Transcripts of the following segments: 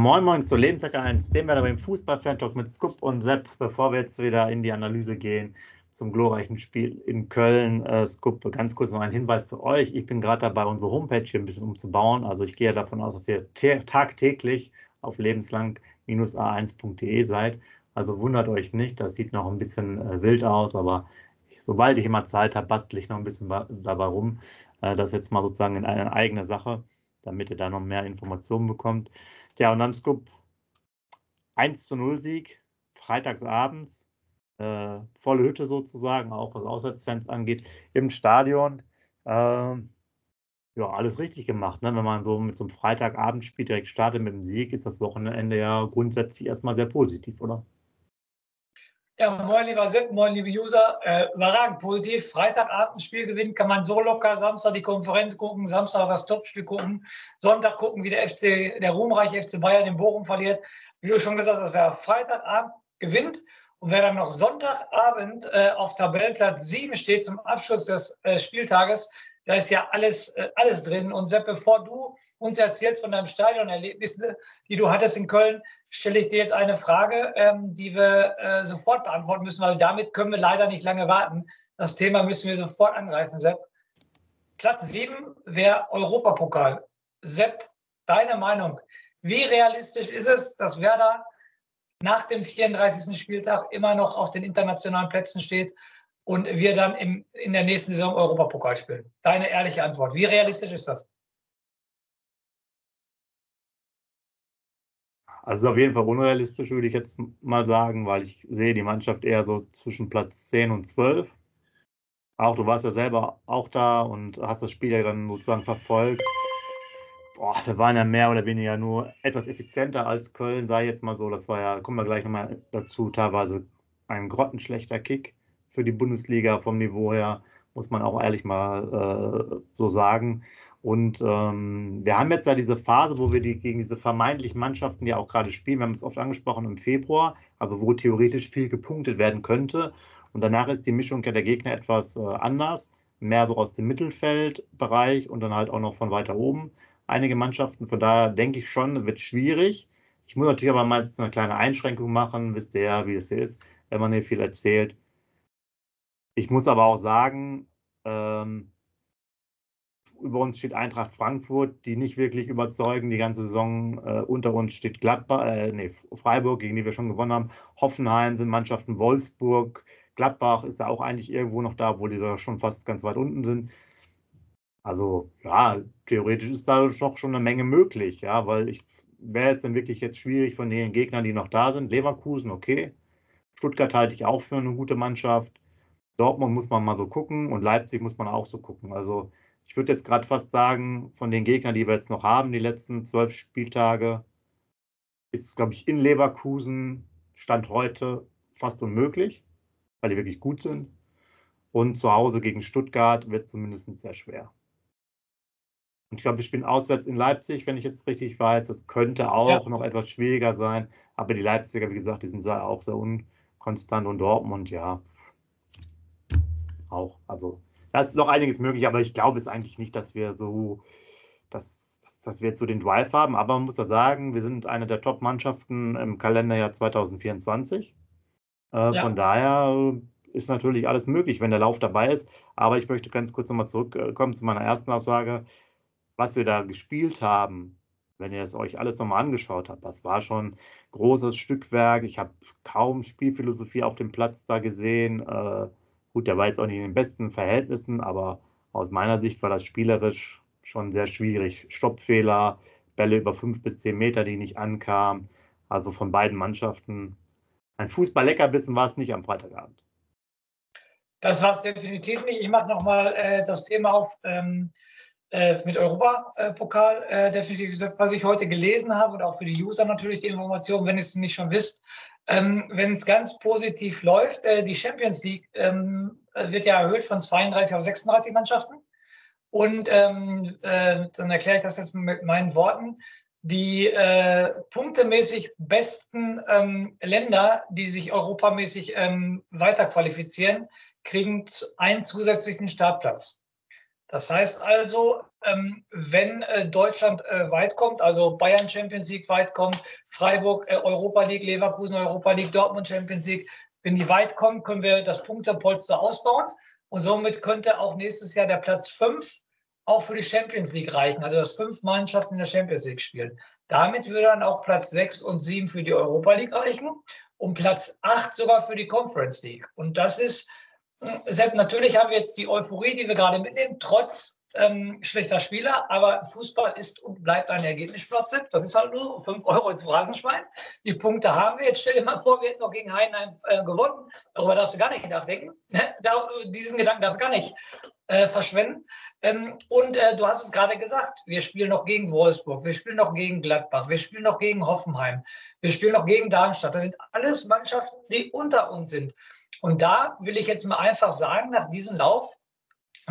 Moin Moin zu Lebensecke 1, dem wir beim Fußball-Fan-Talk mit Scoop und Sepp, bevor wir jetzt wieder in die Analyse gehen zum glorreichen Spiel in Köln. Äh, Scoop, ganz kurz noch ein Hinweis für euch. Ich bin gerade dabei, unsere Homepage hier ein bisschen umzubauen. Also ich gehe davon aus, dass ihr tagtäglich auf lebenslang-a1.de seid. Also wundert euch nicht, das sieht noch ein bisschen äh, wild aus, aber sobald ich immer Zeit habe, bastel ich noch ein bisschen dabei rum. Äh, das jetzt mal sozusagen in eine eigene Sache, damit ihr da noch mehr Informationen bekommt. Ja, und dann Scoop 1 zu 0 Sieg, freitagsabends, äh, volle Hütte sozusagen, auch was Auswärtsfans angeht, im Stadion. Äh, ja, alles richtig gemacht. Ne? Wenn man so mit so einem Freitagabendspiel direkt startet mit dem Sieg, ist das Wochenende ja grundsätzlich erstmal sehr positiv, oder? Ja, moin lieber Sepp, moin liebe User. Äh, überragend positiv. Freitagabend Spiel gewinnen kann man so locker. Samstag die Konferenz gucken, Samstag das Topspiel gucken, Sonntag gucken, wie der FC, der ruhmreiche FC Bayern in Bochum verliert. Wie du schon gesagt hast, wer Freitagabend gewinnt und wer dann noch Sonntagabend äh, auf Tabellenplatz 7 steht zum Abschluss des äh, Spieltages, da ist ja alles, äh, alles drin. Und Sepp, bevor du uns erzählst von deinem Stadionerlebnissen, die du hattest in Köln, stelle ich dir jetzt eine Frage, ähm, die wir äh, sofort beantworten müssen, weil damit können wir leider nicht lange warten. Das Thema müssen wir sofort angreifen, Sepp. Platz 7 wäre Europapokal. Sepp, deine Meinung. Wie realistisch ist es, dass Werder nach dem 34. Spieltag immer noch auf den internationalen Plätzen steht und wir dann im, in der nächsten Saison Europapokal spielen? Deine ehrliche Antwort. Wie realistisch ist das? Also auf jeden Fall unrealistisch, würde ich jetzt mal sagen, weil ich sehe die Mannschaft eher so zwischen Platz 10 und 12. Auch du warst ja selber auch da und hast das Spiel ja dann sozusagen verfolgt. Boah, wir waren ja mehr oder weniger nur etwas effizienter als Köln, sei jetzt mal so. Das war ja, kommen wir gleich nochmal dazu, teilweise ein grottenschlechter Kick für die Bundesliga vom Niveau her, muss man auch ehrlich mal äh, so sagen. Und ähm, wir haben jetzt ja diese Phase, wo wir die, gegen diese vermeintlichen Mannschaften ja auch gerade spielen. Wir haben es oft angesprochen im Februar, also wo theoretisch viel gepunktet werden könnte. Und danach ist die Mischung der Gegner etwas äh, anders. Mehr so aus dem Mittelfeldbereich und dann halt auch noch von weiter oben einige Mannschaften. Von daher denke ich schon, wird schwierig. Ich muss natürlich aber mal eine kleine Einschränkung machen, wisst ihr ja, wie es ist, wenn man hier viel erzählt. Ich muss aber auch sagen, ähm, über uns steht Eintracht Frankfurt, die nicht wirklich überzeugen. Die ganze Saison äh, unter uns steht Gladbach, äh, nee, Freiburg, gegen die wir schon gewonnen haben. Hoffenheim sind Mannschaften, Wolfsburg, Gladbach ist ja auch eigentlich irgendwo noch da, obwohl die da schon fast ganz weit unten sind. Also ja, theoretisch ist da doch schon eine Menge möglich, ja, weil ich wäre es denn wirklich jetzt schwierig von den Gegnern, die noch da sind. Leverkusen, okay. Stuttgart halte ich auch für eine gute Mannschaft. Dortmund muss man mal so gucken und Leipzig muss man auch so gucken. Also ich würde jetzt gerade fast sagen, von den Gegnern, die wir jetzt noch haben, die letzten zwölf Spieltage, ist es, glaube ich, in Leverkusen Stand heute fast unmöglich, weil die wirklich gut sind. Und zu Hause gegen Stuttgart wird zumindest sehr schwer. Und ich glaube, wir spielen auswärts in Leipzig, wenn ich jetzt richtig weiß. Das könnte auch ja. noch etwas schwieriger sein. Aber die Leipziger, wie gesagt, die sind auch sehr unkonstant und Dortmund, ja, auch. Also da ist noch einiges möglich, aber ich glaube es eigentlich nicht, dass wir so, dass, dass wir jetzt so den Drive haben. Aber man muss ja sagen, wir sind eine der Top-Mannschaften im Kalenderjahr 2024. Äh, ja. Von daher ist natürlich alles möglich, wenn der Lauf dabei ist. Aber ich möchte ganz kurz nochmal zurückkommen zu meiner ersten Aussage. Was wir da gespielt haben, wenn ihr es euch alles nochmal angeschaut habt, das war schon großes Stückwerk. Ich habe kaum Spielphilosophie auf dem Platz da gesehen. Äh, Gut, der war jetzt auch nicht in den besten Verhältnissen, aber aus meiner Sicht war das spielerisch schon sehr schwierig. Stoppfehler, Bälle über fünf bis zehn Meter, die nicht ankamen. Also von beiden Mannschaften. Ein Fußball-Leckerbissen war es nicht am Freitagabend. Das war es definitiv nicht. Ich mache nochmal äh, das Thema auf ähm, äh, mit Europapokal. Äh, definitiv, was ich heute gelesen habe und auch für die User natürlich die Information, wenn ihr es nicht schon wisst, ähm, Wenn es ganz positiv läuft, äh, die Champions League ähm, wird ja erhöht von 32 auf 36 Mannschaften. Und ähm, äh, dann erkläre ich das jetzt mit meinen Worten. Die äh, punktemäßig besten ähm, Länder, die sich europamäßig ähm, weiter qualifizieren, kriegen einen zusätzlichen Startplatz. Das heißt also, ähm, wenn äh, Deutschland äh, weit kommt, also Bayern Champions League weit kommt, Freiburg äh, Europa League, Leverkusen Europa League, Dortmund Champions League, wenn die weit kommen, können wir das Punktepolster ausbauen. Und somit könnte auch nächstes Jahr der Platz 5 auch für die Champions League reichen, also dass fünf Mannschaften in der Champions League spielen. Damit würde dann auch Platz 6 und 7 für die Europa League reichen und Platz 8 sogar für die Conference League. Und das ist, selbst natürlich haben wir jetzt die Euphorie, die wir gerade mitnehmen, trotz ähm, schlechter Spieler, aber Fußball ist und bleibt ein Ergebnissport. Das ist halt nur 5 Euro ins Phrasenschwein. Die Punkte haben wir. Jetzt stell dir mal vor, wir hätten noch gegen Heidenheim äh, gewonnen. Darüber darfst du gar nicht nachdenken. Ne? Diesen Gedanken darfst du gar nicht äh, verschwenden. Ähm, und äh, du hast es gerade gesagt, wir spielen noch gegen Wolfsburg, wir spielen noch gegen Gladbach, wir spielen noch gegen Hoffenheim, wir spielen noch gegen Darmstadt. Das sind alles Mannschaften, die unter uns sind. Und da will ich jetzt mal einfach sagen, nach diesem Lauf,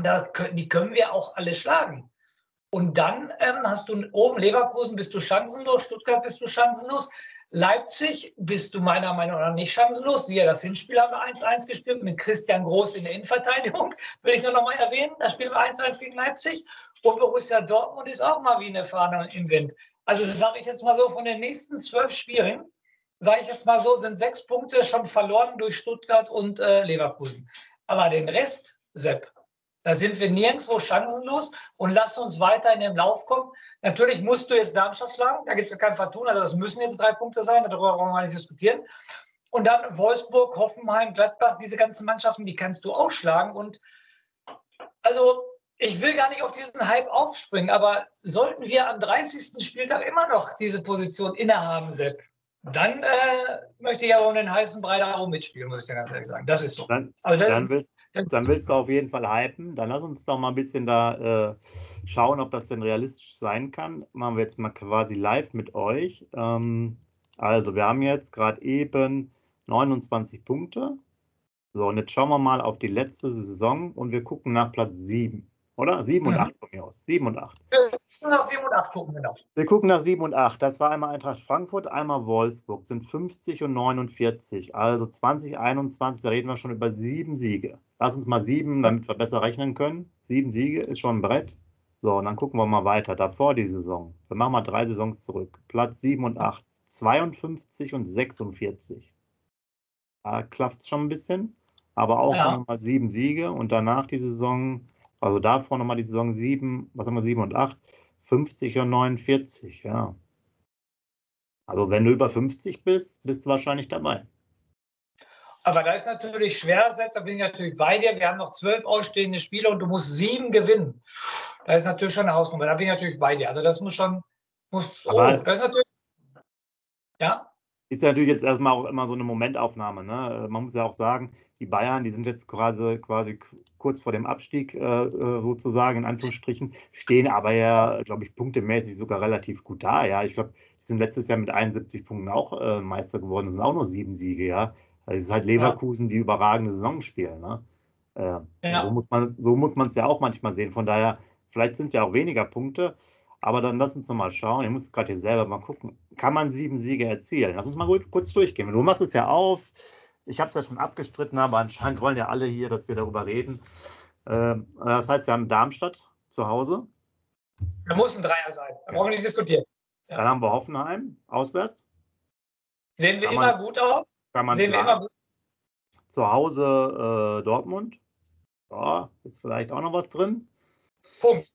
da können, die können wir auch alle schlagen. Und dann ähm, hast du oben Leverkusen, bist du chancenlos, Stuttgart bist du chancenlos. Leipzig bist du meiner Meinung nach nicht chancenlos. Siehe, das Hinspiel haben wir 1-1 gespielt mit Christian Groß in der Innenverteidigung. Will ich nur noch mal erwähnen. Da spielen wir 1-1 gegen Leipzig. Und Borussia Dortmund ist auch mal wie eine Fahne im Wind. Also sage ich jetzt mal so, von den nächsten zwölf Spielen, sage ich jetzt mal so, sind sechs Punkte schon verloren durch Stuttgart und äh, Leverkusen. Aber den Rest, Sepp, da sind wir nirgendwo chancenlos und lass uns weiter in den Lauf kommen. Natürlich musst du jetzt Darmstadt schlagen, da gibt es ja kein Vertun, also das müssen jetzt drei Punkte sein, darüber brauchen wir nicht diskutieren. Und dann Wolfsburg, Hoffenheim, Gladbach, diese ganzen Mannschaften, die kannst du auch schlagen. Und also ich will gar nicht auf diesen Hype aufspringen, aber sollten wir am 30. Spieltag immer noch diese Position innehaben, Sepp, dann äh, möchte ich aber um den heißen Brei da auch mitspielen, muss ich dir ganz ehrlich sagen. Das ist so. Dann, also das dann, will, dann willst du auf jeden Fall hypen. Dann lass uns doch mal ein bisschen da äh, schauen, ob das denn realistisch sein kann. Machen wir jetzt mal quasi live mit euch. Ähm, also, wir haben jetzt gerade eben 29 Punkte. So, und jetzt schauen wir mal auf die letzte Saison und wir gucken nach Platz 7. Oder? 7 und 8 mhm. von mir aus. 7 und 8. Wir müssen nach 7 und 8 gucken, genau. Wir gucken nach 7 und 8. Das war einmal Eintracht Frankfurt, einmal Wolfsburg. Sind 50 und 49. Also 2021, da reden wir schon über sieben Siege. Lass uns mal sieben, damit wir besser rechnen können. Sieben Siege ist schon ein Brett. So, und dann gucken wir mal weiter. Davor die Saison. Wir machen mal drei Saisons zurück. Platz 7 und 8. 52 und 46. Da klafft es schon ein bisschen. Aber auch ja. mal sieben Siege und danach die Saison also davor nochmal die Saison 7, was haben wir, 7 und 8, 50 und 49, ja. Also wenn du über 50 bist, bist du wahrscheinlich dabei. Aber da ist natürlich schwer, da bin ich natürlich bei dir. Wir haben noch zwölf ausstehende Spiele und du musst sieben gewinnen. Da ist natürlich schon eine Hausnummer. Da bin ich natürlich bei dir. Also das muss schon, muss, oh, das ist natürlich, ja. Ist natürlich jetzt erstmal auch immer so eine Momentaufnahme. Ne? Man muss ja auch sagen, die Bayern, die sind jetzt quasi, quasi kurz vor dem Abstieg äh, äh, sozusagen, in Anführungsstrichen, stehen aber ja, glaube ich, punktemäßig sogar relativ gut da. Ja, ich glaube, die sind letztes Jahr mit 71 Punkten auch äh, Meister geworden, das sind auch nur sieben Siege, ja. Also es ist halt Leverkusen, ja. die überragende Saison spielen. Ne? Äh, ja. So muss man so muss man es ja auch manchmal sehen. Von daher, vielleicht sind ja auch weniger Punkte, aber dann lass uns noch mal schauen. Ihr müsst gerade hier selber mal gucken. Kann man sieben Siege erzielen? Lass uns mal kurz durchgehen. Du machst es ja auf ich habe es ja schon abgestritten, aber anscheinend wollen ja alle hier, dass wir darüber reden. Ähm, das heißt, wir haben Darmstadt zu Hause. Da muss ein Dreier sein. Da brauchen wir nicht diskutieren. Ja. Dann haben wir Hoffenheim auswärts. Sehen wir immer gut aus. Sehen wir immer gut. Zu Hause äh, Dortmund. Ja, ist vielleicht auch noch was drin. Punkt.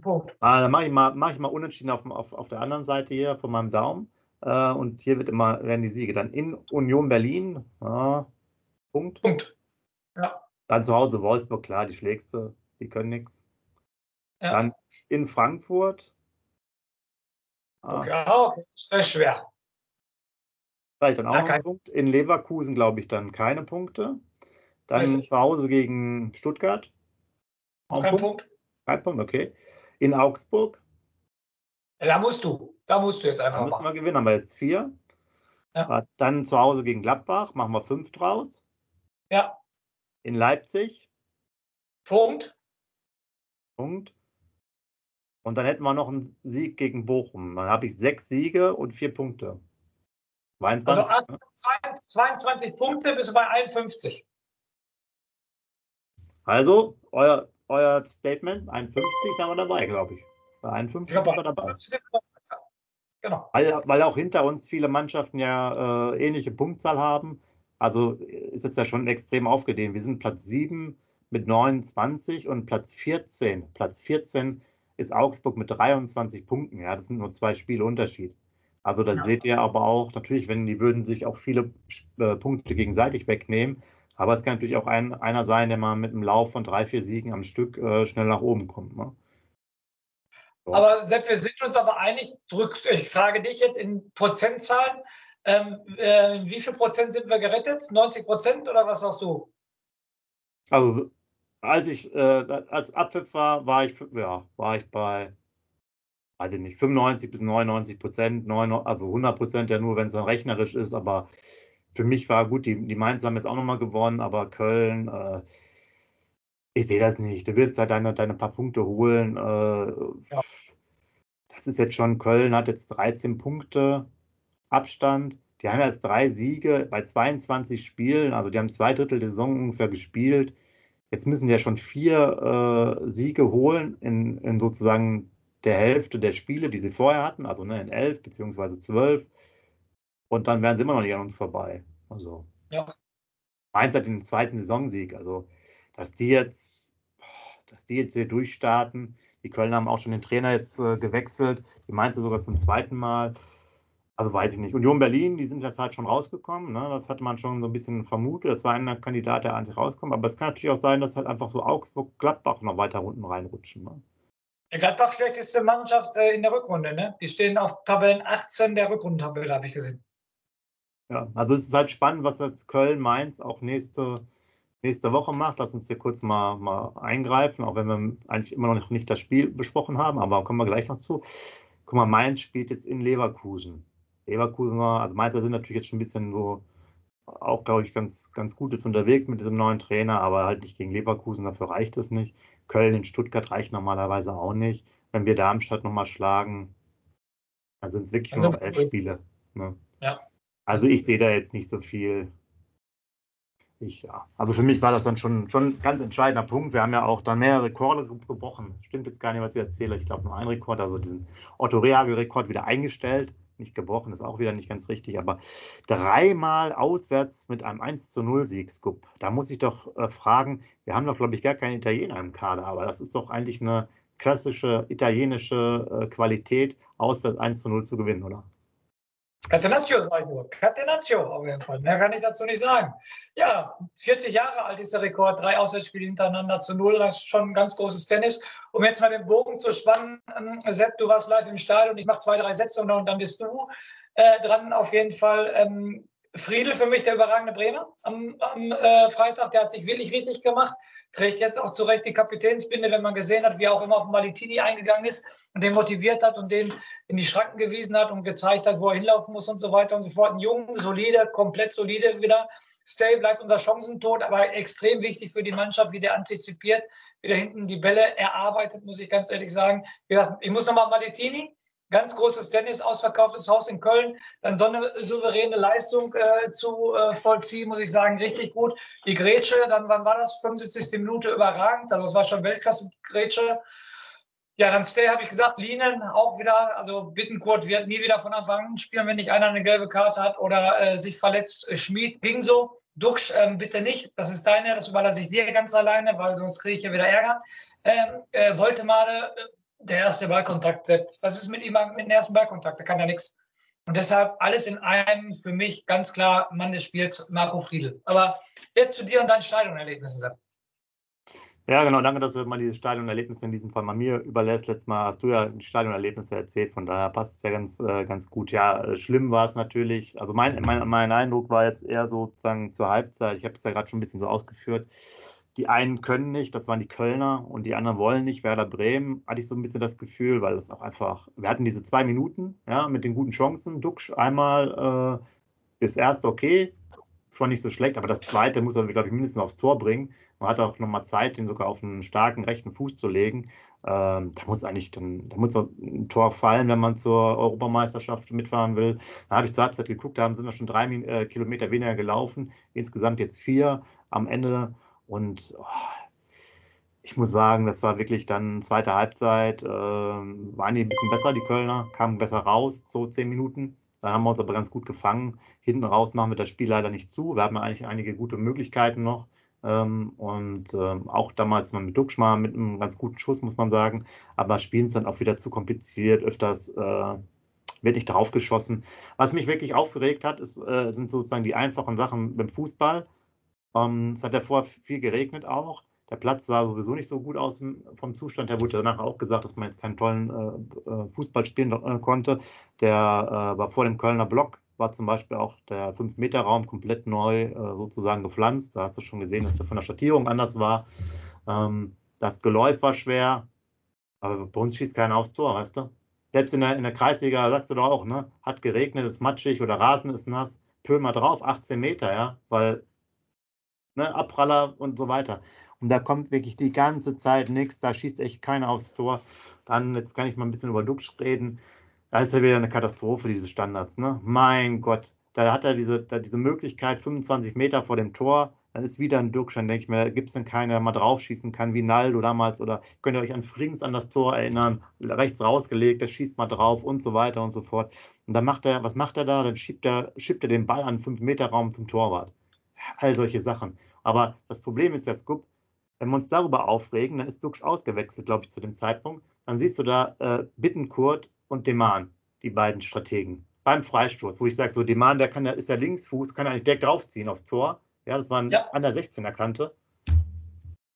Punkt. Ah, dann mache ich, mal, mach ich mal unentschieden auf, auf, auf der anderen Seite hier von meinem Daumen. Äh, und hier wird immer, werden die Siege dann in Union Berlin. Ja, Punkt. Punkt. Ja. Dann zu Hause Wolfsburg, klar, die schlägst du, die können nichts. Ja. Dann in Frankfurt. Ah. Okay, okay. das ist schwer. Vielleicht dann auch ja, ein Punkt. In Leverkusen, glaube ich, dann keine Punkte. Dann Richtig. zu Hause gegen Stuttgart. Auch kein Punkt. Punkt. Kein Punkt, okay. In Augsburg. Da musst du. Da musst du jetzt einfach. Da müssen wir gewinnen, haben wir jetzt vier. Ja. Dann zu Hause gegen Gladbach, machen wir fünf draus. Ja. In Leipzig. Punkt. Punkt. Und dann hätten wir noch einen Sieg gegen Bochum. Dann habe ich sechs Siege und vier Punkte. 22, also 22 Punkte bis bei 51. Also, euer, euer Statement, 51, da war dabei, glaube ich. Bei 51 ja, sind wir dabei. Genau. Weil, weil auch hinter uns viele Mannschaften ja äh, ähnliche Punktzahl haben. Also ist jetzt ja schon extrem aufgedehnt. Wir sind Platz 7 mit 29 und Platz 14. Platz 14 ist Augsburg mit 23 Punkten. Ja, das sind nur zwei Spiele Unterschied. Also da ja. seht ihr aber auch, natürlich, wenn die würden sich auch viele äh, Punkte gegenseitig wegnehmen. Aber es kann natürlich auch ein, einer sein, der mal mit einem Lauf von drei, vier Siegen am Stück äh, schnell nach oben kommt. Ne? So. Aber Sepp, wir sind uns aber einig, drück, ich frage dich jetzt in Prozentzahlen, ähm, äh, wie viel Prozent sind wir gerettet? 90 Prozent oder was sagst du? Also als ich äh, als Abpfiff war, war ich, ja, war ich bei weiß ich nicht, 95 bis 99 Prozent, also 100 Prozent ja nur, wenn es dann rechnerisch ist, aber für mich war gut, die, die Mainz haben jetzt auch nochmal gewonnen, aber Köln, äh, ich sehe das nicht. Du wirst halt deine, deine paar Punkte holen. Äh, ja. Das ist jetzt schon, Köln hat jetzt 13 Punkte Abstand. Die haben jetzt drei Siege bei 22 Spielen, also die haben zwei Drittel der Saison ungefähr gespielt. Jetzt müssen die ja schon vier äh, Siege holen in, in sozusagen der Hälfte der Spiele, die sie vorher hatten, also ne, in elf beziehungsweise zwölf. Und dann wären sie immer noch nicht an uns vorbei. Also. Ja. Mainz hat den zweiten Saisonsieg. Also, dass die jetzt, dass die jetzt hier durchstarten. Die Kölner haben auch schon den Trainer jetzt äh, gewechselt. Die Mainzer sogar zum zweiten Mal. Also weiß ich nicht. Union Berlin, die sind jetzt halt schon rausgekommen. Ne? Das hatte man schon so ein bisschen vermutet. Das war ein Kandidat, der eigentlich rauskommt. Aber es kann natürlich auch sein, dass halt einfach so Augsburg, Gladbach noch weiter unten reinrutschen. Ne? Der Gladbach schlechteste Mannschaft äh, in der Rückrunde, ne? Die stehen auf Tabellen 18 der Rückrundentabelle, habe ich gesehen. Ja, also es ist halt spannend, was jetzt Köln, Mainz auch nächste, nächste Woche macht. Lass uns hier kurz mal, mal eingreifen, auch wenn wir eigentlich immer noch nicht das Spiel besprochen haben, aber kommen wir gleich noch zu. Guck mal, Mainz spielt jetzt in Leverkusen. Leverkusen, also Mainzer sind natürlich jetzt schon ein bisschen so, auch glaube ich, ganz, ganz gut jetzt unterwegs mit diesem neuen Trainer, aber halt nicht gegen Leverkusen, dafür reicht es nicht. Köln in Stuttgart reicht normalerweise auch nicht. Wenn wir Darmstadt nochmal schlagen, dann sind es wirklich nur noch elf Spiele. Ne? Ja. Also ich sehe da jetzt nicht so viel. Ich, ja. Also für mich war das dann schon, ein ganz entscheidender Punkt. Wir haben ja auch dann mehrere Rekorde gebrochen. Stimmt jetzt gar nicht, was ich erzähle. Ich glaube nur ein Rekord, also diesen Otto Rehagel-Rekord wieder eingestellt. Nicht gebrochen, ist auch wieder nicht ganz richtig, aber dreimal auswärts mit einem 1 zu 0 Sieg. Da muss ich doch äh, fragen, wir haben doch, glaube ich, gar keinen Italiener im Kader, aber das ist doch eigentlich eine klassische italienische äh, Qualität, auswärts 1 zu 0 zu gewinnen, oder? Catenaccio sage ich nur. Catenaccio auf jeden Fall. Mehr kann ich dazu nicht sagen. Ja, 40 Jahre alt ist der Rekord. Drei Auswärtsspiele hintereinander zu null. Das ist schon ein ganz großes Tennis. Um jetzt mal den Bogen zu spannen, ähm, Sepp, du warst live im Stadion. Ich mache zwei, drei Sätze und dann bist du äh, dran. Auf jeden Fall. Ähm, Friedel für mich der überragende Bremer am, am äh, Freitag. Der hat sich wirklich richtig gemacht trägt jetzt auch zu Recht die Kapitänsbinde, wenn man gesehen hat, wie er auch immer auf Malitini eingegangen ist und den motiviert hat und den in die Schranken gewiesen hat und gezeigt hat, wo er hinlaufen muss und so weiter und so fort. Ein jungen, solide, komplett solide wieder. Stay bleibt unser Chancentod, aber extrem wichtig für die Mannschaft, wie der antizipiert, wie der hinten die Bälle erarbeitet, muss ich ganz ehrlich sagen. Ich muss nochmal Malitini, ganz großes Tennis, ausverkauftes Haus in Köln, dann so eine souveräne Leistung äh, zu äh, vollziehen, muss ich sagen, richtig gut. Die Grätsche, dann wann war das? 75. Minute überragend, also es war schon Weltklasse-Grätsche. Ja, dann Stay habe ich gesagt, Linen auch wieder, also Bittenkurt wird nie wieder von Anfang an spielen, wenn nicht einer eine gelbe Karte hat oder äh, sich verletzt. Schmied ging so. Duxch, ähm, bitte nicht, das ist deine, das überlasse ich dir ganz alleine, weil sonst kriege ich ja wieder Ärger. Ähm, äh, Woltemade, äh, der erste Ballkontakt, was ist mit ihm mit dem ersten Ballkontakt? Da kann ja nichts. Und deshalb alles in einem für mich ganz klar Mann des Spiels, Marco Friedl. Aber jetzt zu dir und deinen Stadionerlebnissen, Sepp. Ja, genau. Danke, dass du mal diese Stadionerlebnisse in diesem Fall mal mir überlässt. Letztes Mal hast du ja die Stadionerlebnisse erzählt, von daher passt es ja ganz, äh, ganz gut. Ja, äh, schlimm war es natürlich. Also mein, mein, mein Eindruck war jetzt eher sozusagen zur Halbzeit. Ich habe es ja gerade schon ein bisschen so ausgeführt die einen können nicht, das waren die Kölner, und die anderen wollen nicht. Werder Bremen hatte ich so ein bisschen das Gefühl, weil es auch einfach, wir hatten diese zwei Minuten, ja, mit den guten Chancen. Duxch einmal äh, ist erst okay, schon nicht so schlecht, aber das zweite muss er, glaube ich, mindestens aufs Tor bringen. Man hat auch nochmal Zeit, den sogar auf einen starken rechten Fuß zu legen. Ähm, da muss eigentlich dann, da muss ein Tor fallen, wenn man zur Europameisterschaft mitfahren will. Da habe ich zur Halbzeit geguckt, da sind wir schon drei äh, Kilometer weniger gelaufen, insgesamt jetzt vier. Am Ende und oh, ich muss sagen, das war wirklich dann zweite Halbzeit, äh, waren die ein bisschen besser, die Kölner, kamen besser raus, so zehn Minuten. Dann haben wir uns aber ganz gut gefangen. Hinten raus machen wir das Spiel leider nicht zu. Wir haben eigentlich einige gute Möglichkeiten noch. Ähm, und ähm, auch damals mal mit Duxchmar mit einem ganz guten Schuss, muss man sagen. Aber spielen es dann auch wieder zu kompliziert. Öfters äh, wird nicht drauf geschossen. Was mich wirklich aufgeregt hat, ist, äh, sind sozusagen die einfachen Sachen beim Fußball. Ähm, es hat ja vorher viel geregnet auch. Der Platz sah sowieso nicht so gut aus vom Zustand her. Wurde danach auch gesagt, dass man jetzt keinen tollen äh, äh Fußball spielen äh, konnte. Der äh, war vor dem Kölner Block, war zum Beispiel auch der 5-Meter-Raum komplett neu äh, sozusagen gepflanzt. Da hast du schon gesehen, dass der von der Schattierung anders war. Ähm, das Geläuf war schwer, aber bei uns schießt keiner aufs Tor, weißt du? Selbst in der, in der Kreisliga sagst du doch auch, ne? Hat geregnet, ist matschig oder Rasen ist nass. Mal drauf, 18 Meter, ja, weil ne, Abpraller und so weiter. Und da kommt wirklich die ganze Zeit nichts, da schießt echt keiner aufs Tor. Dann, jetzt kann ich mal ein bisschen über Dux reden. Da ist ja wieder eine Katastrophe, diese Standards. Ne? Mein Gott, da hat er diese, da diese Möglichkeit, 25 Meter vor dem Tor, dann ist wieder ein Dux, dann denke ich mir, da gibt es denn keinen, der mal draufschießen kann, wie Naldo damals, oder könnt ihr euch an Frings an das Tor erinnern, rechts rausgelegt, der schießt mal drauf und so weiter und so fort. Und dann macht er, was macht er da? Dann schiebt er, schiebt er den Ball an 5-Meter-Raum zum Torwart. All solche Sachen. Aber das Problem ist ja, Scoop, wenn wir uns darüber aufregen, dann ist Dux ausgewechselt, glaube ich, zu dem Zeitpunkt. Dann siehst du da äh, Bittenkurt und Deman, die beiden Strategen. Beim Freistoß, wo ich sage, so Deman, der kann, der ist der Linksfuß, kann eigentlich direkt draufziehen aufs Tor. Ja, das war ja. an der 16er Kante.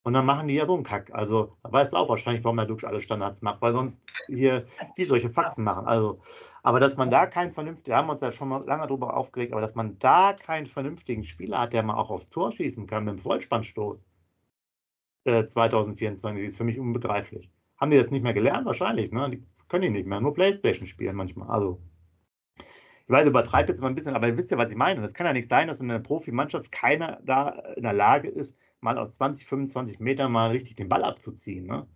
Und dann machen die ja so einen Kack. Also, da weißt du auch wahrscheinlich, warum der Dux alle Standards macht, weil sonst hier die solche Faxen machen. Also, aber dass man da keinen vernünftigen, wir haben uns ja schon lange darüber aufgeregt, aber dass man da keinen vernünftigen Spieler hat, der mal auch aufs Tor schießen kann mit dem Vollspannstoß, 2024 äh, ist für mich unbegreiflich. Haben die das nicht mehr gelernt? Wahrscheinlich, ne? Die können die nicht mehr, nur Playstation spielen manchmal. Also, ich weiß, übertreibe jetzt mal ein bisschen, aber ihr wisst ja, was ich meine. Das kann ja nicht sein, dass in einer Profimannschaft keiner da in der Lage ist, mal aus 20, 25 Metern mal richtig den Ball abzuziehen. Ne?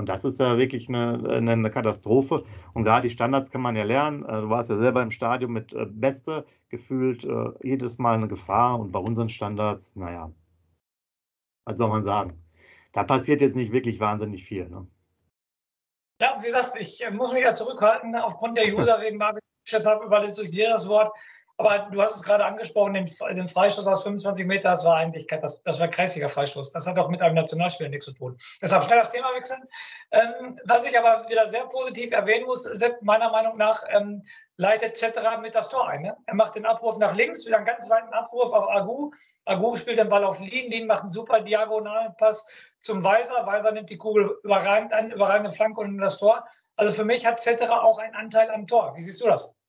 Und das ist ja wirklich eine, eine, Katastrophe. Und gerade die Standards kann man ja lernen. Äh, du warst ja selber im Stadion mit äh, Beste gefühlt jedes Mal eine Gefahr. Und bei unseren Standards, naja, was soll man sagen? da passiert jetzt nicht wirklich wahnsinnig viel. Ne? Ja, wie gesagt, ich äh, muss mich ja zurückhalten aufgrund der User wegen Marvin. Deshalb überlasse ich dir das Wort. Aber du hast es gerade angesprochen, den, den Freistoß aus 25 Meter, das war eigentlich das, das war kreisiger Freistoß. Das hat auch mit einem Nationalspieler nichts zu tun. Deshalb schnell das Thema wechseln. Ähm, was ich aber wieder sehr positiv erwähnen muss, Sepp, meiner Meinung nach ähm, leitet Cetera mit das Tor ein. Ne? Er macht den Abruf nach links, wieder einen ganz weiten Abruf auf Agu. Agu spielt den Ball auf Lien, Lien macht einen super Diagonalpass zum Weiser. Weiser nimmt die Kugel überragend an, überragende Flanke und das Tor. Also für mich hat Cetera auch einen Anteil am Tor. Wie siehst du das?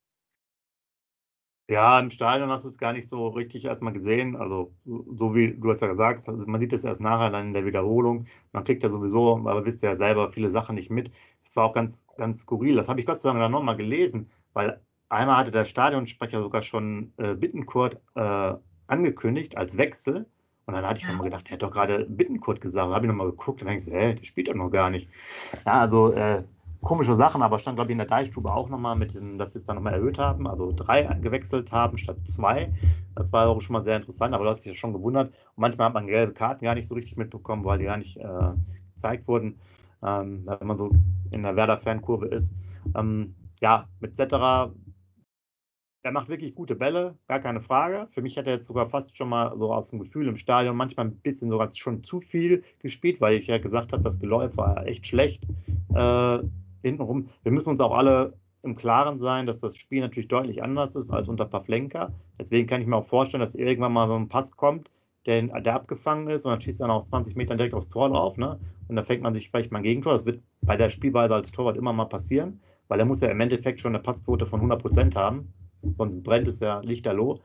Ja, im Stadion hast du es gar nicht so richtig erstmal gesehen. Also, so wie du hast ja gesagt, also man sieht es erst nachher dann in der Wiederholung. Man kriegt ja sowieso, aber wisst ja selber, viele Sachen nicht mit. Das war auch ganz, ganz skurril. Das habe ich Gott sei Dank dann nochmal gelesen, weil einmal hatte der Stadionsprecher sogar schon äh, Bittenkurt äh, angekündigt als Wechsel. Und dann hatte ich ja. nochmal gedacht, er hat doch gerade Bittenkurt gesagt. Da habe ich nochmal geguckt und dann denke ich so, hä, der spielt doch noch gar nicht. Ja, also äh, komische Sachen, aber stand, glaube ich, in der Deichstube auch nochmal mit dem, dass sie es dann nochmal erhöht haben, also drei gewechselt haben statt zwei. Das war auch schon mal sehr interessant, aber du hast dich schon gewundert. Und manchmal hat man gelbe Karten gar nicht so richtig mitbekommen, weil die gar nicht äh, gezeigt wurden, ähm, wenn man so in der Werder-Fankurve ist. Ähm, ja, mit Cetera, er macht wirklich gute Bälle, gar keine Frage. Für mich hat er jetzt sogar fast schon mal so aus dem Gefühl im Stadion manchmal ein bisschen sogar schon zu viel gespielt, weil ich ja gesagt habe, das Geläuf war echt schlecht. Äh, hintenrum. Wir müssen uns auch alle im Klaren sein, dass das Spiel natürlich deutlich anders ist als unter Pavlenka. Deswegen kann ich mir auch vorstellen, dass irgendwann mal so ein Pass kommt, der, der abgefangen ist und dann schießt er dann aus 20 Metern direkt aufs Tor drauf. Ne? Und dann fängt man sich vielleicht mal ein Gegentor. Das wird bei der Spielweise als Torwart immer mal passieren, weil er muss ja im Endeffekt schon eine Passquote von 100% haben. Sonst brennt es ja lichterloh.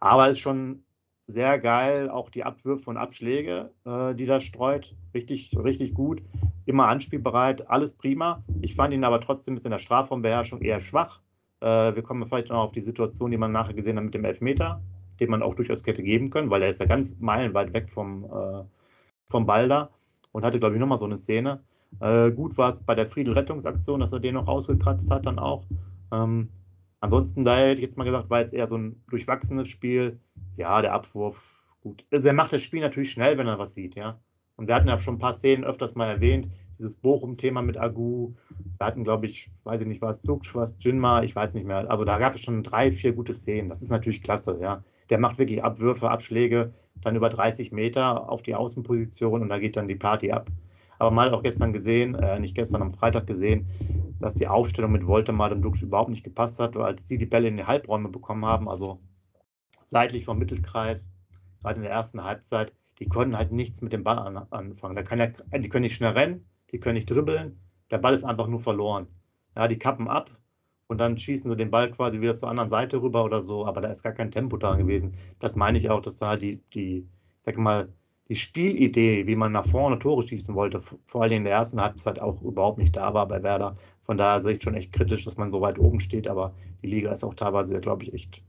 Aber es ist schon sehr geil, auch die Abwürfe und Abschläge, äh, die er streut. Richtig, richtig gut. Immer anspielbereit, alles prima. Ich fand ihn aber trotzdem mit seiner Strafraumbeherrschung eher schwach. Äh, wir kommen vielleicht noch auf die Situation, die man nachher gesehen hat mit dem Elfmeter, den man auch durchaus hätte geben können, weil er ist ja ganz meilenweit weg vom, äh, vom Ball da und hatte, glaube ich, nochmal so eine Szene. Äh, gut war es bei der Friedel-Rettungsaktion, dass er den noch ausgekratzt hat dann auch. Ähm, Ansonsten, da hätte ich jetzt mal gesagt, war jetzt eher so ein durchwachsenes Spiel. Ja, der Abwurf, gut. Also er macht das Spiel natürlich schnell, wenn er was sieht, ja. Und wir hatten ja schon ein paar Szenen öfters mal erwähnt, dieses Bochum-Thema mit Agu. Wir hatten, glaube ich, weiß ich nicht, was Duksch, was Jinma, ich weiß nicht mehr. Also da gab es schon drei, vier gute Szenen. Das ist natürlich klasse, ja. Der macht wirklich Abwürfe, Abschläge, dann über 30 Meter auf die Außenposition und da geht dann die Party ab. Aber mal auch gestern gesehen, äh, nicht gestern, am Freitag gesehen, dass die Aufstellung mit Woltemar und Duksch überhaupt nicht gepasst hat, als die die Bälle in die Halbräume bekommen haben, also seitlich vom Mittelkreis, gerade in der ersten Halbzeit, die konnten halt nichts mit dem Ball an, anfangen. Da kann ja, die können nicht schnell rennen, die können nicht dribbeln, der Ball ist einfach nur verloren. Ja, die kappen ab und dann schießen sie den Ball quasi wieder zur anderen Seite rüber oder so, aber da ist gar kein Tempo da gewesen. Das meine ich auch, dass da halt die, die, ich sag mal, die Spielidee, wie man nach vorne Tore schießen wollte, vor allem in der ersten Halbzeit auch überhaupt nicht da war bei Werder. Von daher sehe ich schon echt kritisch, dass man so weit oben steht, aber die Liga ist auch teilweise, glaube ich, echt,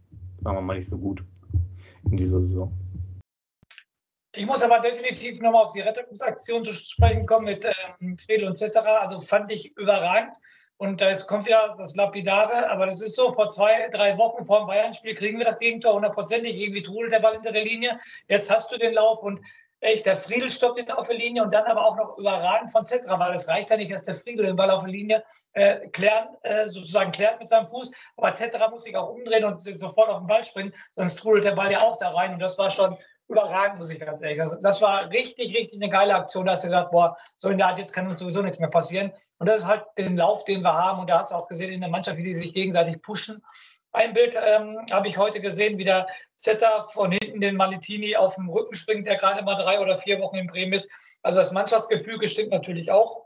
sagen wir mal, nicht so gut in dieser Saison. Ich muss aber definitiv nochmal auf die Rettungsaktion zu sprechen kommen mit ähm, Friedel und etc. Also fand ich überragend. Und da kommt ja das Lapidare, aber das ist so, vor zwei, drei Wochen vor dem Bayern-Spiel kriegen wir das Gegentor hundertprozentig. Irgendwie trudelt der Ball hinter der Linie. Jetzt hast du den Lauf und echt, der Friedel stoppt ihn auf der Linie und dann aber auch noch überragend von Zetra, weil es reicht ja nicht, dass der Friedel den Ball auf der Linie äh, klären, äh, sozusagen klärt mit seinem Fuß, aber Zetra muss sich auch umdrehen und sofort auf den Ball springen, sonst trudelt der Ball ja auch da rein und das war schon überragend, muss ich ganz ehrlich sagen. Das war richtig, richtig eine geile Aktion. Da hast du gesagt, boah, so in der Art, jetzt kann uns sowieso nichts mehr passieren. Und das ist halt den Lauf, den wir haben. Und da hast du auch gesehen in der Mannschaft, wie die sich gegenseitig pushen. Ein Bild ähm, habe ich heute gesehen, wie der Zeta von hinten den Malitini auf dem Rücken springt, der gerade mal drei oder vier Wochen in Bremen ist. Also das Mannschaftsgefüge stimmt natürlich auch.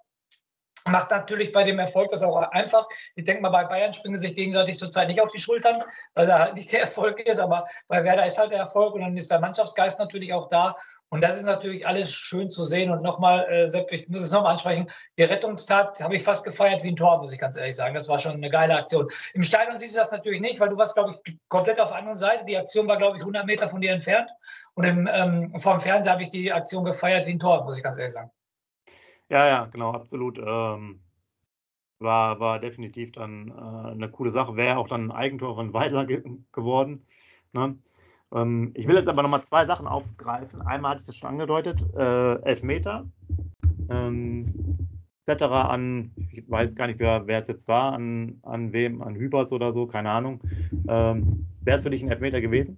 Macht natürlich bei dem Erfolg das auch einfach. Ich denke mal, bei Bayern springen sie sich gegenseitig zurzeit nicht auf die Schultern, weil da halt nicht der Erfolg ist. Aber bei Werder ist halt der Erfolg und dann ist der Mannschaftsgeist natürlich auch da. Und das ist natürlich alles schön zu sehen. Und nochmal, äh, Sepp, ich muss es nochmal ansprechen, die Rettungstat habe ich fast gefeiert wie ein Tor, muss ich ganz ehrlich sagen. Das war schon eine geile Aktion. Im Stadion siehst du das natürlich nicht, weil du warst, glaube ich, komplett auf der anderen Seite. Die Aktion war, glaube ich, 100 Meter von dir entfernt. Und im, ähm, vom Fernseher habe ich die Aktion gefeiert wie ein Tor, muss ich ganz ehrlich sagen. Ja, ja, genau, absolut. Ähm, war, war definitiv dann äh, eine coole Sache. Wäre auch dann ein Eigentor von Weiser ge geworden. Ne? Ähm, ich will jetzt aber nochmal zwei Sachen aufgreifen. Einmal hatte ich das schon angedeutet: äh, Elfmeter. Ähm, etc. an, ich weiß gar nicht, wer, wer es jetzt war, an, an wem, an Hübers oder so, keine Ahnung. Ähm, Wäre es für dich ein Elfmeter gewesen?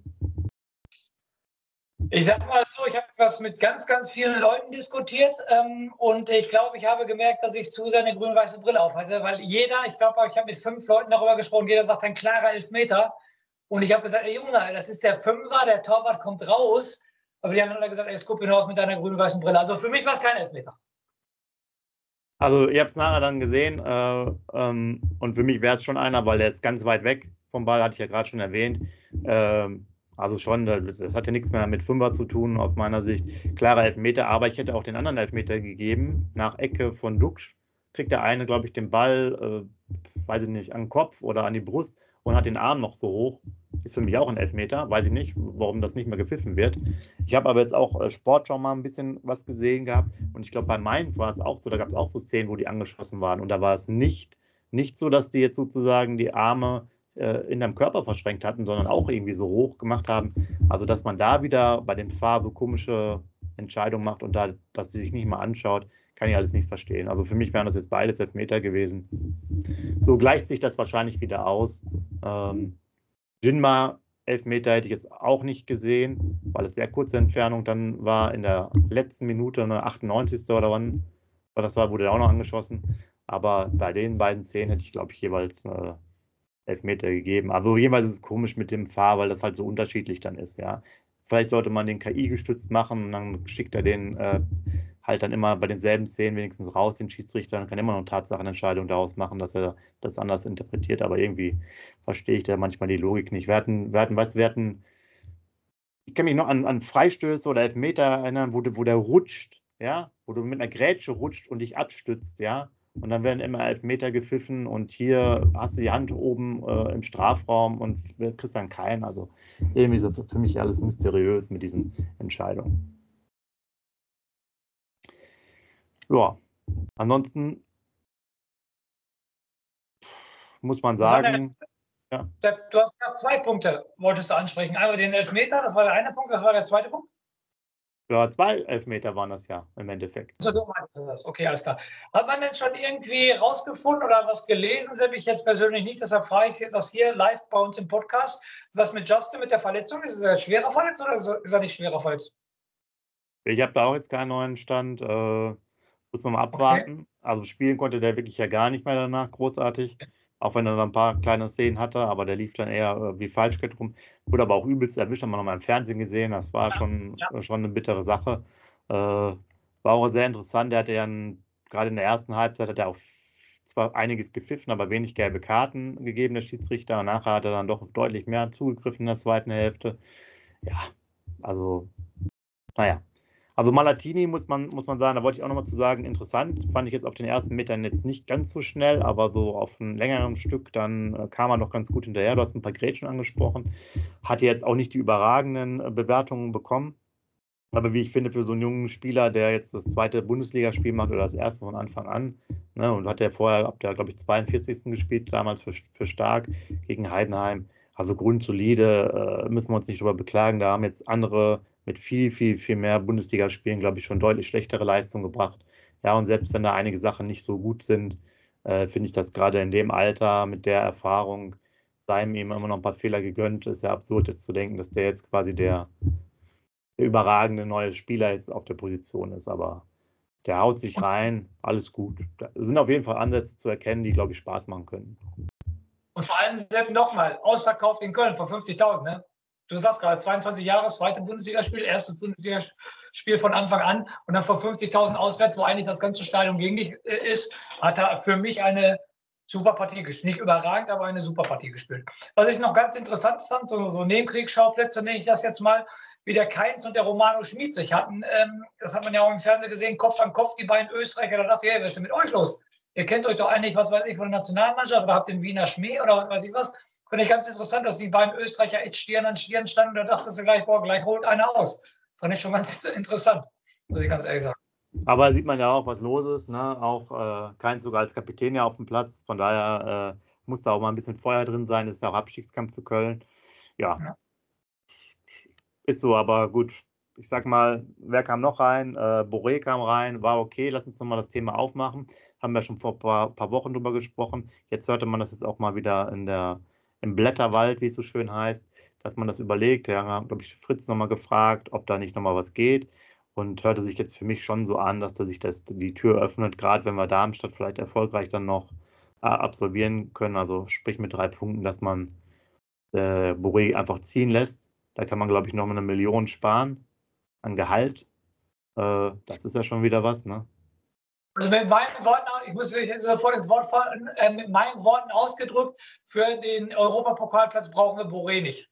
Ich sage mal so, ich habe was mit ganz, ganz vielen Leuten diskutiert ähm, und ich glaube, ich habe gemerkt, dass ich zu sehr eine grün-weiße Brille aufhatte, weil jeder, ich glaube, ich habe mit fünf Leuten darüber gesprochen, jeder sagt ein klarer Elfmeter und ich habe gesagt, ey Junge, das ist der Fünfer, der Torwart kommt raus, aber die haben alle gesagt, ey, hinaus mit deiner grün-weißen Brille. Also für mich war es kein Elfmeter. Also ihr habt es nachher dann gesehen äh, ähm, und für mich wäre es schon einer, weil der ist ganz weit weg vom Ball, hatte ich ja gerade schon erwähnt. Ähm, also schon, das hat ja nichts mehr mit Fünfer zu tun, aus meiner Sicht. Klarer Elfmeter, aber ich hätte auch den anderen Elfmeter gegeben, nach Ecke von Duxch. Kriegt der eine, glaube ich, den Ball, äh, weiß ich nicht, an den Kopf oder an die Brust und hat den Arm noch so hoch. Ist für mich auch ein Elfmeter. Weiß ich nicht, warum das nicht mehr gepfiffen wird. Ich habe aber jetzt auch äh, Sport schon mal ein bisschen was gesehen gehabt. Und ich glaube, bei Mainz war es auch so, da gab es auch so Szenen, wo die angeschossen waren. Und da war es nicht, nicht so, dass die jetzt sozusagen die Arme äh, in deinem Körper verschränkt hatten, sondern auch irgendwie so hoch gemacht haben. Also, dass man da wieder bei den Fahr so komische Entscheidungen macht und da, dass sie sich nicht mal anschaut, kann ich alles nicht verstehen. Also für mich wären das jetzt beides Elfmeter gewesen. So gleicht sich das wahrscheinlich wieder aus. Ähm, Jinma Elfmeter hätte ich jetzt auch nicht gesehen, weil es sehr kurze Entfernung dann war in der letzten Minute, eine 98. oder wann, das war, wurde er auch noch angeschossen. Aber bei den beiden Szenen hätte ich, glaube ich, jeweils äh, Elfmeter gegeben. Also jeweils ist es komisch mit dem Fahr, weil das halt so unterschiedlich dann ist, ja. Vielleicht sollte man den KI gestützt machen und dann schickt er den äh, halt dann immer bei denselben Szenen wenigstens raus, den Schiedsrichter, und kann immer noch eine Tatsachenentscheidung daraus machen, dass er das anders interpretiert. Aber irgendwie verstehe ich da manchmal die Logik nicht. Wir hatten, wir hatten du, wir hatten, ich kann mich noch an, an Freistöße oder Elfmeter erinnern, wo, wo der rutscht, ja, wo du mit einer Grätsche rutscht und dich abstützt, ja. Und dann werden immer Elfmeter gepfiffen und hier hast du die Hand oben äh, im Strafraum und kriegst dann keinen. Also irgendwie ist das für mich alles mysteriös mit diesen Entscheidungen. Ja, ansonsten muss man sagen. Ja. Du hast ja zwei Punkte, wolltest du ansprechen. Einmal den Elfmeter, das war der eine Punkt, das war der zweite Punkt. Ja, zwei Elfmeter waren das ja im Endeffekt. So, du meinst das. Okay, alles klar. Hat man denn schon irgendwie rausgefunden oder was gelesen? Sepp ich jetzt persönlich nicht, deshalb frage ich das hier live bei uns im Podcast. Was mit Justin mit der Verletzung ist? Ist er schwerer verletzt oder ist er nicht schwerer verletzt? Ich habe da auch jetzt keinen neuen Stand. Äh, muss man mal abwarten. Okay. Also spielen konnte der wirklich ja gar nicht mehr danach, großartig. Auch wenn er dann ein paar kleine Szenen hatte, aber der lief dann eher äh, wie Falschgeld rum. Wurde aber auch übelst erwischt, haben wir nochmal im Fernsehen gesehen. Das war schon, ja. schon eine bittere Sache. Äh, war auch sehr interessant. Der hatte ja gerade in der ersten Halbzeit hat er auch zwar einiges gepfiffen, aber wenig gelbe Karten gegeben, der Schiedsrichter. Und nachher hat er dann doch deutlich mehr zugegriffen in der zweiten Hälfte. Ja, also, naja, also Malatini muss man, muss man sagen, da wollte ich auch nochmal zu sagen, interessant. Fand ich jetzt auf den ersten Metern jetzt nicht ganz so schnell, aber so auf einem längeren Stück, dann äh, kam er noch ganz gut hinterher. Du hast ein paar Grätschen angesprochen. Hatte jetzt auch nicht die überragenden äh, Bewertungen bekommen. Aber wie ich finde, für so einen jungen Spieler, der jetzt das zweite Bundesligaspiel macht oder das erste von Anfang an, ne, und hat ja vorher ab der, glaube ich, 42. gespielt, damals für, für Stark gegen Heidenheim. Also grundsolide, äh, müssen wir uns nicht drüber beklagen. Da haben jetzt andere mit viel, viel, viel mehr Bundesligaspielen, glaube ich, schon deutlich schlechtere Leistungen gebracht. Ja, und selbst wenn da einige Sachen nicht so gut sind, äh, finde ich das gerade in dem Alter mit der Erfahrung, seien ihm immer noch ein paar Fehler gegönnt. Ist ja absurd jetzt zu denken, dass der jetzt quasi der, der überragende neue Spieler jetzt auf der Position ist. Aber der haut sich rein, alles gut. Da sind auf jeden Fall Ansätze zu erkennen, die, glaube ich, Spaß machen können. Und vor allem selbst nochmal, ausverkauft in Köln vor 50.000, ne? du sagst gerade, 22 Jahre, zweite Bundesligaspiel, erstes Bundesligaspiel von Anfang an und dann vor 50.000 auswärts, wo eigentlich das ganze Stadion gegen dich äh, ist, hat er für mich eine super Partie gespielt. Nicht überragend, aber eine super Partie gespielt. Was ich noch ganz interessant fand, so, so Nebenkriegsschauplätze nenne ich das jetzt mal, wie der Keins und der Romano Schmid sich hatten. Ähm, das hat man ja auch im Fernsehen gesehen, Kopf an Kopf, die beiden Österreicher. Da dachte ich, hey, was ist denn mit euch los? Ihr kennt euch doch eigentlich, was weiß ich, von der Nationalmannschaft oder habt den Wiener Schmäh oder was weiß ich was. Fand ich ganz interessant, dass die beiden Österreicher echt Stirn an Stirn standen. Da dachte sie gleich, boah, gleich holt einer aus. Fand ich schon ganz interessant, muss ich ganz ehrlich sagen. Aber sieht man ja auch, was los ist. Ne? Auch äh, Keins sogar als Kapitän ja auf dem Platz. Von daher äh, muss da auch mal ein bisschen Feuer drin sein. Das ist ja auch Abstiegskampf für Köln. Ja. ja. Ist so, aber gut. Ich sag mal, wer kam noch rein? Äh, Boré kam rein, war okay. Lass uns nochmal das Thema aufmachen. Haben wir schon vor ein paar, paar Wochen drüber gesprochen. Jetzt hörte man das jetzt auch mal wieder in der im Blätterwald, wie es so schön heißt, dass man das überlegt. Ja, haben, glaube ich, Fritz nochmal gefragt, ob da nicht nochmal was geht und hörte sich jetzt für mich schon so an, dass da sich das, die Tür öffnet, gerade wenn wir Darmstadt vielleicht erfolgreich dann noch äh, absolvieren können, also sprich mit drei Punkten, dass man äh, Boré einfach ziehen lässt. Da kann man, glaube ich, noch mal eine Million sparen an Gehalt. Äh, das ist ja schon wieder was, ne? Also mit meinen Worten, ich muss sofort ins Wort fallen, äh, mit meinen Worten ausgedrückt, für den Europapokalplatz brauchen wir Boré nicht.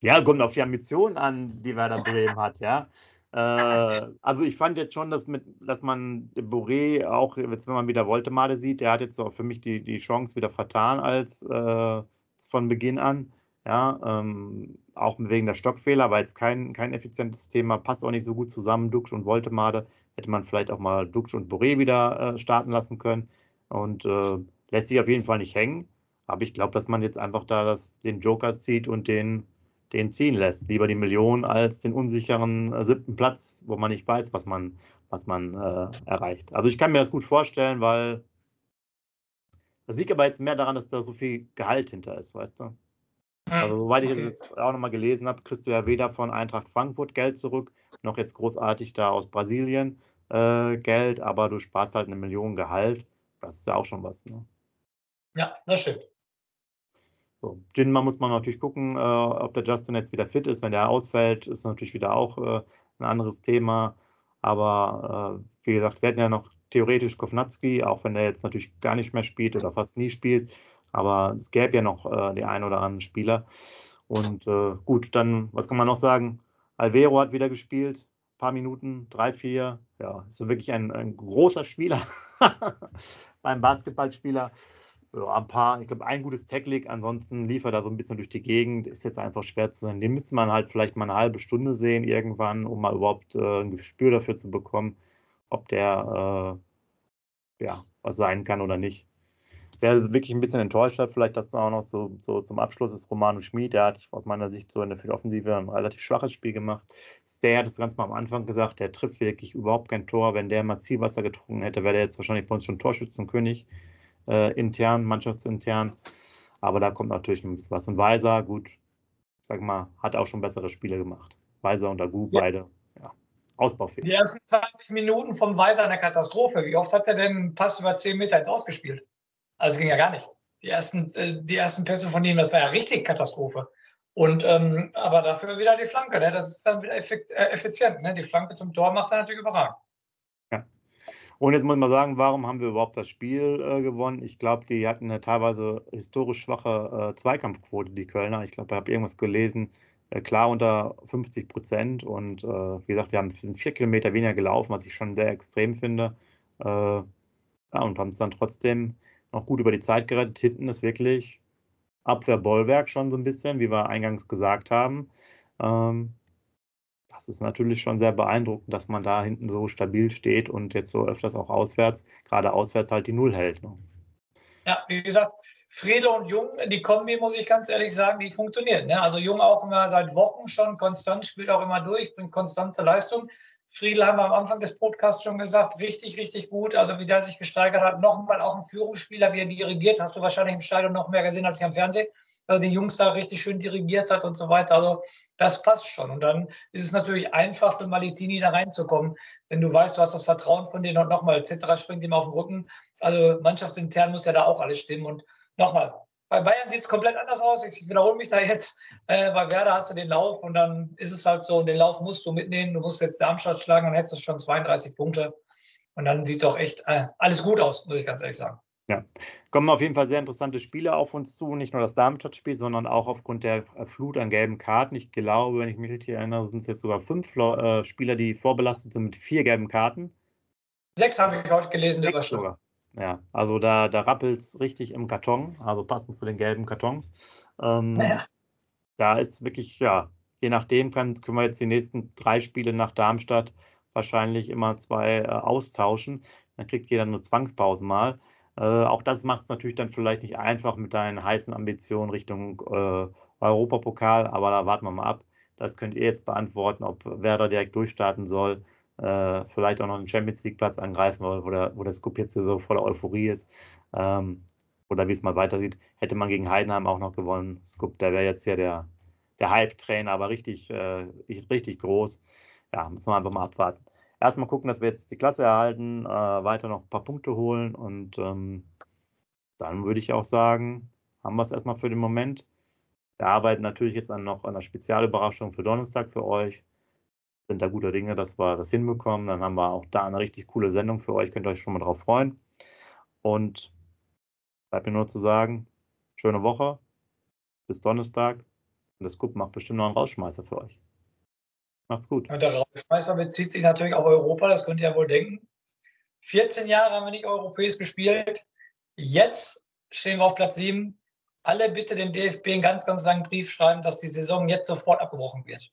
Ja, kommt auf die Ambitionen an, die Werder Bremen hat, ja. Äh, also ich fand jetzt schon, dass, mit, dass man Boré auch, jetzt wenn man wieder Woltemade sieht, der hat jetzt auch für mich die, die Chance wieder vertan als äh, von Beginn an. Ja, ähm, auch wegen der Stockfehler, weil es kein, kein effizientes Thema, passt auch nicht so gut zusammen, Dux und Woltemade hätte man vielleicht auch mal Dux und Boré wieder äh, starten lassen können und äh, lässt sich auf jeden Fall nicht hängen. Aber ich glaube, dass man jetzt einfach da das, den Joker zieht und den, den ziehen lässt. Lieber die Million als den unsicheren äh, siebten Platz, wo man nicht weiß, was man, was man äh, erreicht. Also ich kann mir das gut vorstellen, weil das liegt aber jetzt mehr daran, dass da so viel Gehalt hinter ist, weißt du? Also, soweit ich das jetzt auch nochmal gelesen habe, kriegst du ja weder von Eintracht Frankfurt Geld zurück, noch jetzt großartig da aus Brasilien äh, Geld, aber du sparst halt eine Million Gehalt. Das ist ja auch schon was. Ne? Ja, das stimmt. So, Jinma muss man natürlich gucken, äh, ob der Justin jetzt wieder fit ist. Wenn der ausfällt, ist natürlich wieder auch äh, ein anderes Thema. Aber äh, wie gesagt, wir hätten ja noch theoretisch Kovnatski, auch wenn der jetzt natürlich gar nicht mehr spielt oder fast nie spielt. Aber es gäbe ja noch äh, die ein oder anderen Spieler. Und äh, gut, dann, was kann man noch sagen? Alvero hat wieder gespielt, ein paar Minuten, drei, vier. Ja, ist so wirklich ein, ein großer Spieler beim Basketballspieler. Ja, ein paar, ich glaube, ein gutes Technik, ansonsten lief er so ein bisschen durch die Gegend, ist jetzt einfach schwer zu sein. Den müsste man halt vielleicht mal eine halbe Stunde sehen irgendwann, um mal überhaupt äh, ein Gespür dafür zu bekommen, ob der äh, ja was sein kann oder nicht. Wer wirklich ein bisschen enttäuscht hat, vielleicht das auch noch so, so zum Abschluss ist Romano Schmid. Der hat aus meiner Sicht so in der Offensive ein relativ schwaches Spiel gemacht. Stay hat es ganz mal am Anfang gesagt, der trifft wirklich überhaupt kein Tor. Wenn der mal Zielwasser getrunken hätte, wäre der jetzt wahrscheinlich bei uns schon Torschützenkönig äh, intern, mannschaftsintern. Aber da kommt natürlich ein bisschen was. Und Weiser, gut, sag mal, hat auch schon bessere Spiele gemacht. Weiser und Agu, ja. beide, ja, ausbaufähig. Die ersten 20 Minuten vom Weiser eine Katastrophe. Wie oft hat er denn einen Pass über 10 Meter jetzt ausgespielt? Also ging ja gar nicht. Die ersten, äh, die ersten Pässe von ihm, das war ja richtig Katastrophe. Und ähm, aber dafür wieder die Flanke, ne? das ist dann wieder äh, effizient. Ne? Die Flanke zum Tor macht er natürlich überragend. Ja. Und jetzt muss man sagen, warum haben wir überhaupt das Spiel äh, gewonnen? Ich glaube, die hatten eine teilweise historisch schwache äh, Zweikampfquote, die Kölner. Ich glaube, ich habe irgendwas gelesen, äh, klar unter 50 Prozent. Und äh, wie gesagt, wir haben, sind vier Kilometer weniger gelaufen, was ich schon sehr extrem finde. ja, und haben es dann trotzdem noch gut über die Zeit gerettet. Hinten ist wirklich Abwehrbollwerk schon so ein bisschen, wie wir eingangs gesagt haben. Ähm, das ist natürlich schon sehr beeindruckend, dass man da hinten so stabil steht und jetzt so öfters auch auswärts, gerade auswärts halt die Null hält. Ne? Ja, wie gesagt, Friede und Jung, die Kombi, muss ich ganz ehrlich sagen, die funktioniert. Ne? Also Jung auch immer seit Wochen schon konstant, spielt auch immer durch, bringt konstante Leistung. Friedel haben wir am Anfang des Podcasts schon gesagt, richtig, richtig gut. Also wie der sich gesteigert hat. Nochmal auch ein Führungsspieler, wie er dirigiert, hast du wahrscheinlich im Stadion noch mehr gesehen als ich am Fernsehen. Also die Jungs da richtig schön dirigiert hat und so weiter. Also das passt schon. Und dann ist es natürlich einfach für Malitini da reinzukommen, wenn du weißt, du hast das Vertrauen von denen und nochmal, Citra springt ihm auf den Rücken. Also mannschaftsintern muss ja da auch alles stimmen. Und nochmal, bei Bayern sieht es komplett anders aus. Ich wiederhole mich da jetzt. Äh, bei Werder hast du den Lauf und dann ist es halt so, und den Lauf musst du mitnehmen. Du musst jetzt Darmstadt schlagen, dann hättest du schon 32 Punkte. Und dann sieht doch echt äh, alles gut aus, muss ich ganz ehrlich sagen. Ja, kommen auf jeden Fall sehr interessante Spiele auf uns zu. Nicht nur das Darmstadt-Spiel, sondern auch aufgrund der äh, Flut an gelben Karten. Ich glaube, wenn ich mich richtig erinnere, sind es jetzt sogar fünf äh, Spieler, die vorbelastet sind mit vier gelben Karten. Sechs habe ich heute gelesen, Sechs sogar. Ja, also da, da rappelt es richtig im Karton, also passend zu den gelben Kartons. Ähm, naja. Da ist wirklich, ja, je nachdem kann, können wir jetzt die nächsten drei Spiele nach Darmstadt wahrscheinlich immer zwei äh, austauschen. Dann kriegt jeder eine Zwangspause mal. Äh, auch das macht es natürlich dann vielleicht nicht einfach mit deinen heißen Ambitionen Richtung äh, Europapokal, aber da warten wir mal ab. Das könnt ihr jetzt beantworten, ob Werder direkt durchstarten soll äh, vielleicht auch noch einen Champions League Platz angreifen, wo der, wo der Scoop jetzt so voller Euphorie ist. Ähm, oder wie es mal weitersieht, hätte man gegen Heidenheim auch noch gewonnen. Scoop, der wäre jetzt ja der, der Hype-Trainer, aber richtig, äh, richtig groß. Ja, müssen wir einfach mal abwarten. Erstmal gucken, dass wir jetzt die Klasse erhalten, äh, weiter noch ein paar Punkte holen und ähm, dann würde ich auch sagen, haben wir es erstmal für den Moment. Wir arbeiten natürlich jetzt an noch einer Spezialüberraschung für Donnerstag für euch sind da guter Dinge, dass wir das hinbekommen. Dann haben wir auch da eine richtig coole Sendung für euch. Könnt ihr euch schon mal drauf freuen. Und bleibt mir nur zu sagen, schöne Woche. Bis Donnerstag. Und das Cup macht bestimmt noch einen Rausschmeißer für euch. Macht's gut. Und der Rausschmeißer bezieht sich natürlich auf Europa, das könnt ihr ja wohl denken. 14 Jahre haben wir nicht europäisch gespielt. Jetzt stehen wir auf Platz 7. Alle bitte den DFB einen ganz, ganz langen Brief schreiben, dass die Saison jetzt sofort abgebrochen wird.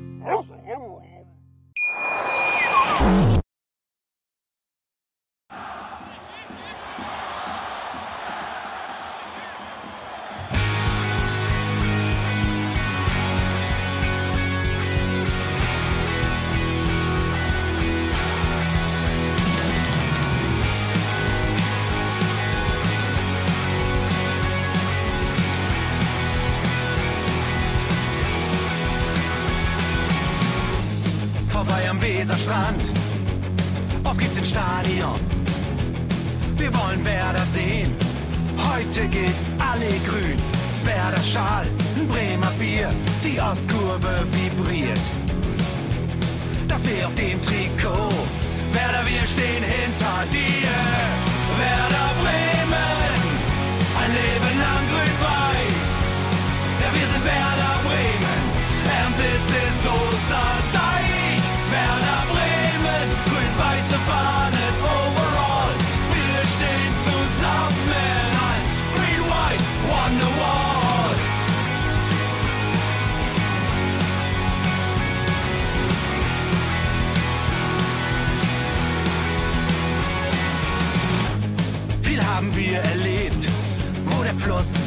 Weserstrand. Stadion. Wir wollen Werder sehen. Heute geht alle grün. Werder Schal, ein Bremer Bier. Die Ostkurve vibriert. Das wir auf dem Trikot. Werder, wir stehen hinter dir. Werder Bremen.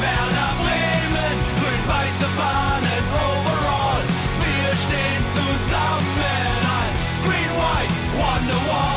Werder Bremen, grün-weiße Fahnen, overall. Wir stehen zusammen als Green White Wonderwall.